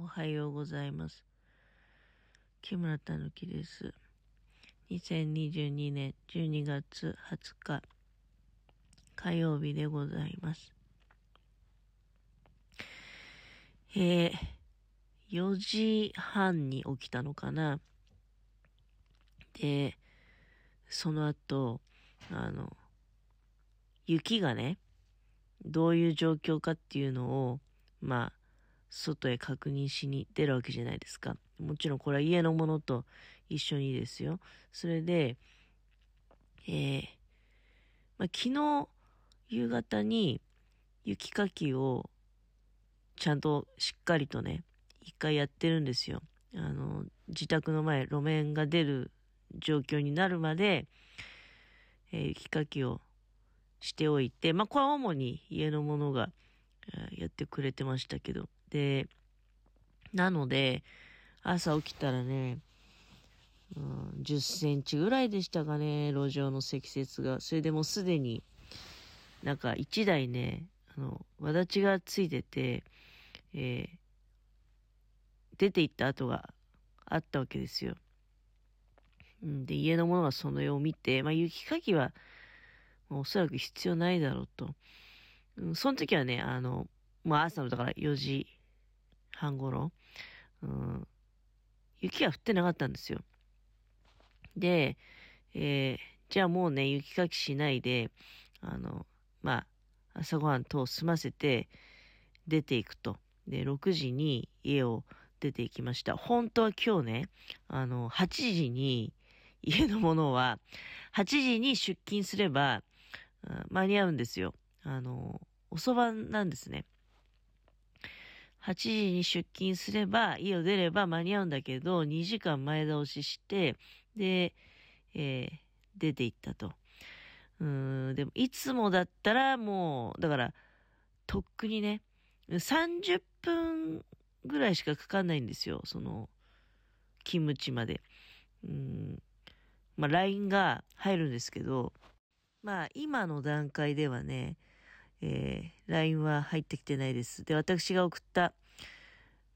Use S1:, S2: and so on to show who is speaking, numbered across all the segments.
S1: おはようございます。木村たぬきです。2022年12月20日火曜日でございます。えー、4時半に起きたのかな。で、その後、あの、雪がね、どういう状況かっていうのを、まあ、外へ確認しに出るわけじゃないですか。もちろんこれは家のものと一緒にですよ。それで、えー、まあ、昨日夕方に雪かきをちゃんとしっかりとね、一回やってるんですよ。あの、自宅の前、路面が出る状況になるまで、えー雪かきをしておいて、まあ、これは主に家のものが、えーやってくれてましたけど。で、なので、朝起きたらね、うん、10センチぐらいでしたかね、路上の積雪が。それでもうすでに、なんか1台ね、あの、わだちがついてて、えー出て行った跡があったわけですよ。うんで、家の者がその絵を見て、まあ、雪かきは、もうおそらく必要ないだろうと。うん、その時はね、あの、まあ、朝のだから4時半頃、うん、雪が降ってなかったんですよ。で、えーじゃあもうね、雪かきしないで、あの、まあ、朝ごはんと済ませて出ていくと。で、6時に家を出ていきました。本当は今日ね、あの、8時に、家のものは、8時に出勤すれば、間に合うんですよ。あの、遅番なんですね。8時に出勤すれば、家を出れば間に合うんだけど、2時間前倒しして、で、えー出て行ったと。うん、でも、いつもだったらもう、だから、とっくにね、30分ぐらいしかかかんないんですよ。その、勤務地まで。うん、まあ、LINE が入るんですけど、まあ、今の段階ではね、えー LINE は入ってきてないです。で、私が送った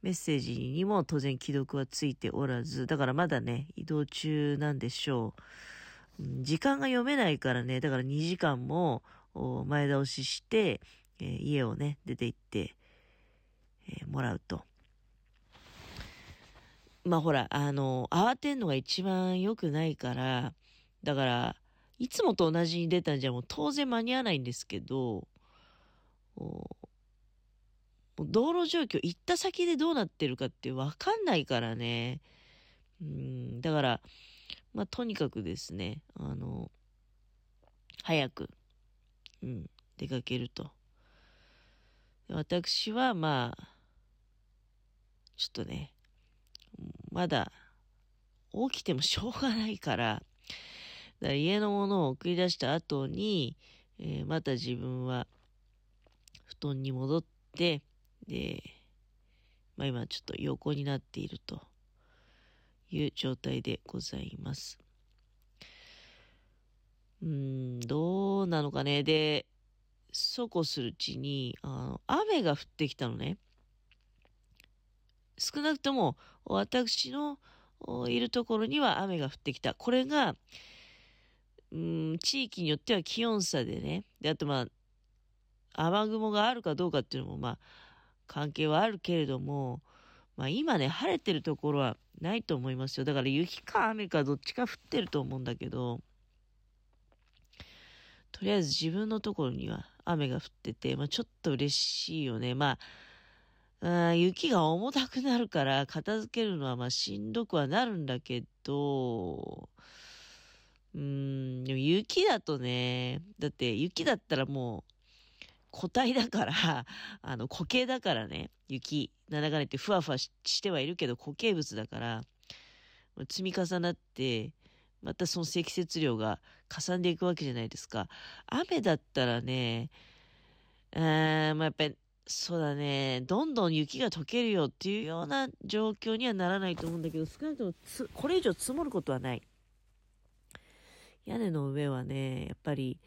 S1: メッセージにも当然既読はついておらず、だからまだね、移動中なんでしょう。時間が読めないからね、だから2時間も前倒しして、えー家をね、出て行って、えーもらうと。まあほら、あの、慌てんのが一番良くないから、だから、いつもと同じに出たんじゃもう当然間に合わないんですけど、道路状況、行った先でどうなってるかってわかんないからね。うん、だから、まあ、とにかくですね、あの、早く、うん、出かけると。私は、まあ、ちょっとね、まだ、起きてもしょうがないから、だから家のものを送り出した後に、えーまた自分は、布団に戻って、で、まあ今ちょっと横になっているという状態でございます。うーん、どうなのかね。で、そうこするうちに、あの、雨が降ってきたのね。少なくとも、私のいるところには雨が降ってきた。これが、うん、地域によっては気温差でね。で、あとまあ、雨雲があるかどうかっていうのも、まあ、関係はあるけれども、まあ今ね、晴れてるところはないと思いますよ。だから雪か雨かどっちか降ってると思うんだけど、とりあえず自分のところには雨が降ってて、まあちょっと嬉しいよね。まあ、あ雪が重たくなるから片付けるのはまあしんどくはなるんだけど、うん、でも雪だとね、だって雪だったらもう固体だから、あの固形だからね、雪。なんだかんだ言ってふわふわしてはいるけど固形物だから、積み重なって、またその積雪量がかさんでいくわけじゃないですか。雨だったらね、うーん、まあ、やっぱり、そうだね、どんどん雪が溶けるよっていうような状況にはならないと思うんだけど、少なくともつこれ以上積もることはない。屋根の上はね、やっぱり、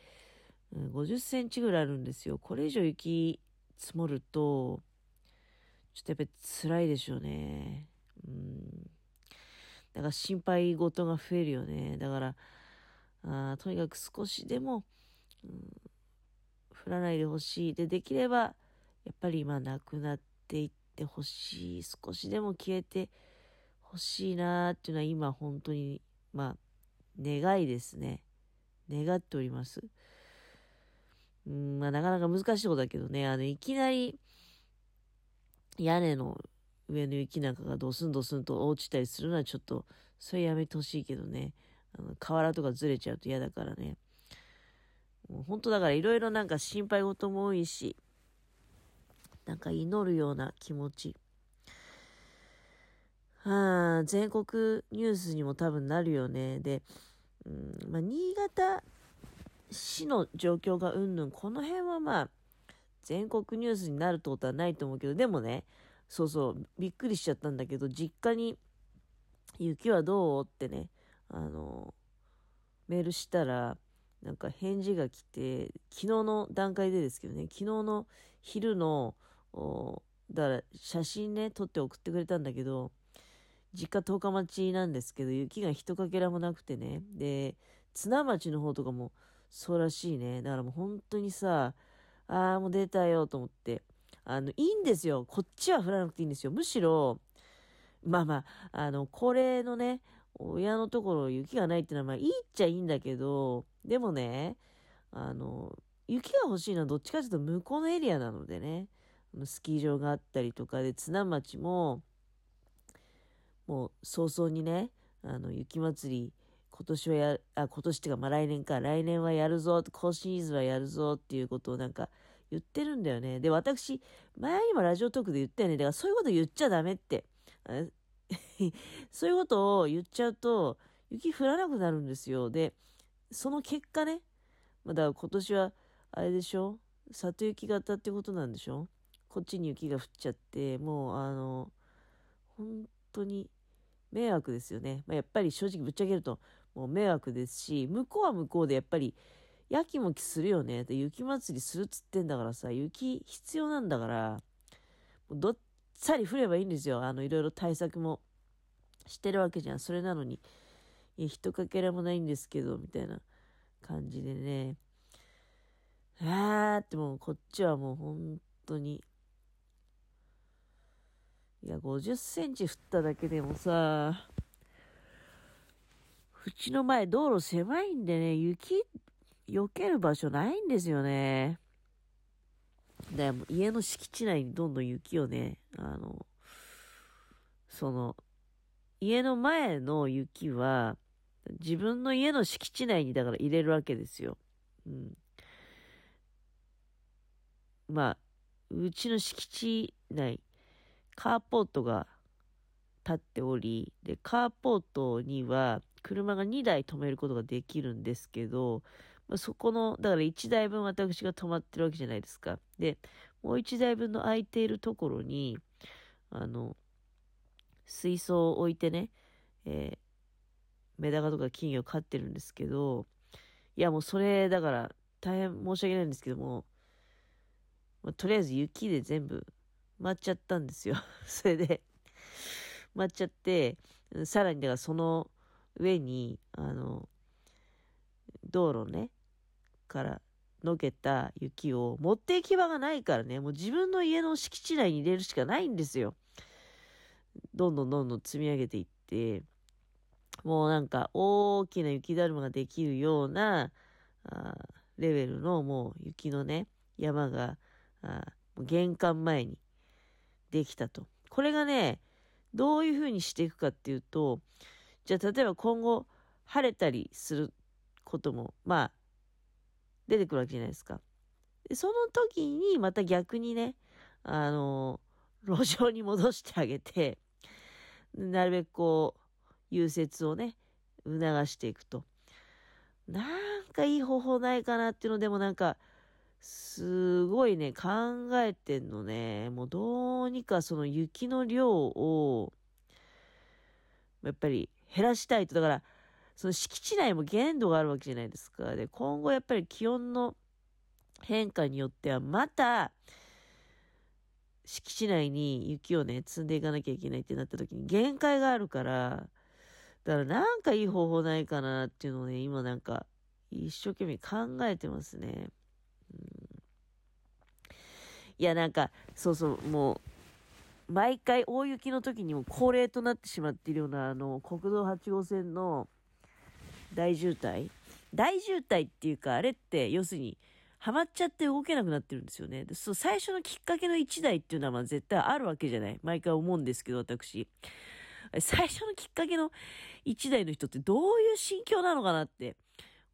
S1: 50センチぐらいあるんですよ。これ以上雪積もると、ちょっとやっぱり辛いでしょうね。うん。だから心配事が増えるよね。だから、あとにかく少しでも、うん、降らないでほしい。で、できれば、やっぱり今なくなっていってほしい。少しでも消えてほしいなっていうのは今本当に、まあ、願いですね。願っております。うん、まあなかなか難しいことだけどね、あの、いきなり屋根の上の雪なんかがドスンドスンと落ちたりするのはちょっと、それやめてほしいけどね。あの、瓦とかずれちゃうと嫌だからね。もう本当だからいろいろなんか心配事も多いし、なんか祈るような気持ち。はあ、全国ニュースにも多分なるよね。で、うんまあ、新潟市の状況がうんぬん、この辺はまあ、全国ニュースになるってことはないと思うけど、でもね、そうそう、びっくりしちゃったんだけど、実家に雪はどう？ってね、あの、メールしたら、なんか返事が来て、昨日の段階でですけどね、昨日の昼の、だから写真ね、撮って送ってくれたんだけど、実家十日町なんですけど、雪が一かけらもなくてね、で、津南町の方とかもそうらしいね。だからもう本当にさ、ああ、もう出たよと思って。あの、いいんですよ。こっちは降らなくていいんですよ。むしろ、まあまあ、あの、高齢のね、親のところ雪がないっていうのはまあいいっちゃいいんだけど、でもね、あの、雪が欲しいのはどっちかというと向こうのエリアなのでね、スキー場があったりとかで、津町も、もう早々にね、あの、雪祭り、今年はや、あ、今年っていうか、まあ来年か、来年はやるぞ、今シーズンはやるぞっていうことをなんか言ってるんだよね。で、私、前にもラジオトークで言ったよね。だからそういうこと言っちゃダメって。そういうことを言っちゃうと、雪降らなくなるんですよ。で、その結果ね、まだ今年は、あれでしょ？里雪型ってことなんでしょ？こっちに雪が降っちゃって、もう、あの、本当に迷惑ですよね。まあ、やっぱり正直ぶっちゃけると、もう迷惑ですし、向こうは向こうでやっぱり、やきもきするよね。で、雪祭りするっつってんだからさ、雪必要なんだから、どっさり降ればいいんですよ。あの、いろいろ対策もしてるわけじゃん。それなのに、いや、かけらもないんですけど、みたいな感じでね。あーってもう、こっちはもう本当に、いや、50センチ降っただけでもさ、うちの前道路狭いんでね、雪避ける場所ないんですよね。だから家の敷地内にどんどん雪をね、あの、その、家の前の雪は、自分の家の敷地内にだから入れるわけですよ。うん。まあ、うちの敷地内、カーポートが立っており、で、カーポートには車が2台止めることができるんですけど、まあ、そこの、だから1台分私が止まってるわけじゃないですか。で、もう1台分の空いているところに、あの、水槽を置いてね、えー、メダカとか金魚を飼ってるんですけど、いやもうそれ、だから大変申し訳ないんですけども、まあ、とりあえず雪で全部埋まっちゃったんですよ。それで、埋っちゃって、さらにだからその上に、あの、道路ね、からのけた雪を持って行き場がないからね、もう自分の家の敷地内に入れるしかないんですよ。どんどんどんどん積み上げていって、もうなんか大きな雪だるまができるようなあレベルのもう雪のね、山があ玄関前にできたと。これがね、どういうふうにしていくかっていうと、じゃあ例えば今後晴れたりすることも、まあ、出てくるわけじゃないですか。でその時にまた逆にね、あの、路上に戻してあげて、なるべくこう、融雪をね、促していくと。なんかいい方法ないかなっていうのでもなんか、すごいね、考えてんのね。もうどうにかその雪の量を、やっぱり減らしたいと。だから、その敷地内も限度があるわけじゃないですか。で、今後やっぱり気温の変化によってはまた、敷地内に雪をね、積んでいかなきゃいけないってなった時に限界があるから、だからなんかいい方法ないかなっていうのをね、今なんか一生懸命考えてますね。いや、なんか、そうそう、もう、毎回大雪の時にも恒例となってしまっているような、あの、国道8号線の大渋滞大渋滞っていうか、あれって、要するに、ハマっちゃって動けなくなってるんですよね。でそう最初のきっかけの1台っていうのはまあ絶対あるわけじゃない。毎回思うんですけど、私。最初のきっかけの1台の人ってどういう心境なのかなって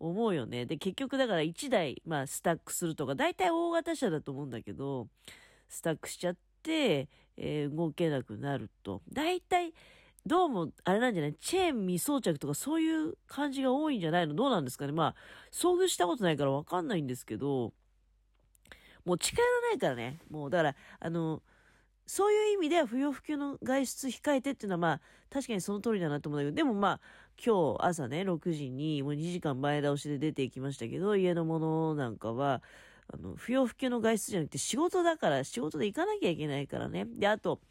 S1: 思うよね。で、結局だから1台、まあスタックするとか、大体大型車だと思うんだけど、スタックしちゃって、えー、動けなくなると。大体、どうも、あれなんじゃない？チェーン未装着とかそういう感じが多いんじゃないの？どうなんですかね？まあ、遭遇したことないからわかんないんですけど、もう近寄らないからね。もう、だから、あの、そういう意味では不要不急の外出控えてっていうのはまあ、確かにその通りだなと思うんだけど、でもまあ、今日朝ね、6時にもう2時間前倒しで出ていきましたけど、家のものなんかは、あの、不要不急の外出じゃなくて仕事だから、仕事で行かなきゃいけないからね。で、あと、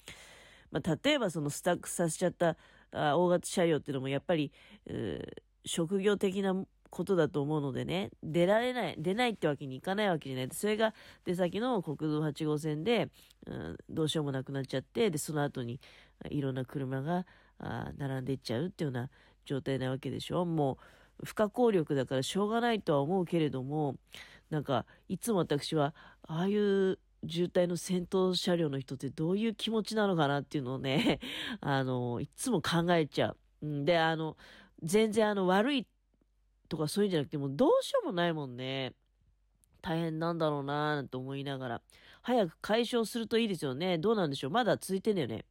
S1: まあ、例えばそのスタックさせちゃったあ大型車両っていうのもやっぱり、職業的なことだと思うのでね、出られない、出ないってわけにいかないわけじゃない。それが出先の国道8号線で、うん、どうしようもなくなっちゃって、で、その後にいろんな車があ並んでいっちゃうっていうような状態なわけでしょ。もう、不可抗力だからしょうがないとは思うけれども、なんか、いつも私は、ああいう渋滞の先頭車両の人ってどういう気持ちなのかなっていうのをね、あの、いつも考えちゃう。で、あの、全然あの悪いとかそういうんじゃなくてもうどうしようもないもんね。大変なんだろうなぁなんて思いながら。早く解消するといいですよね。どうなんでしょうまだ続いてんだよね。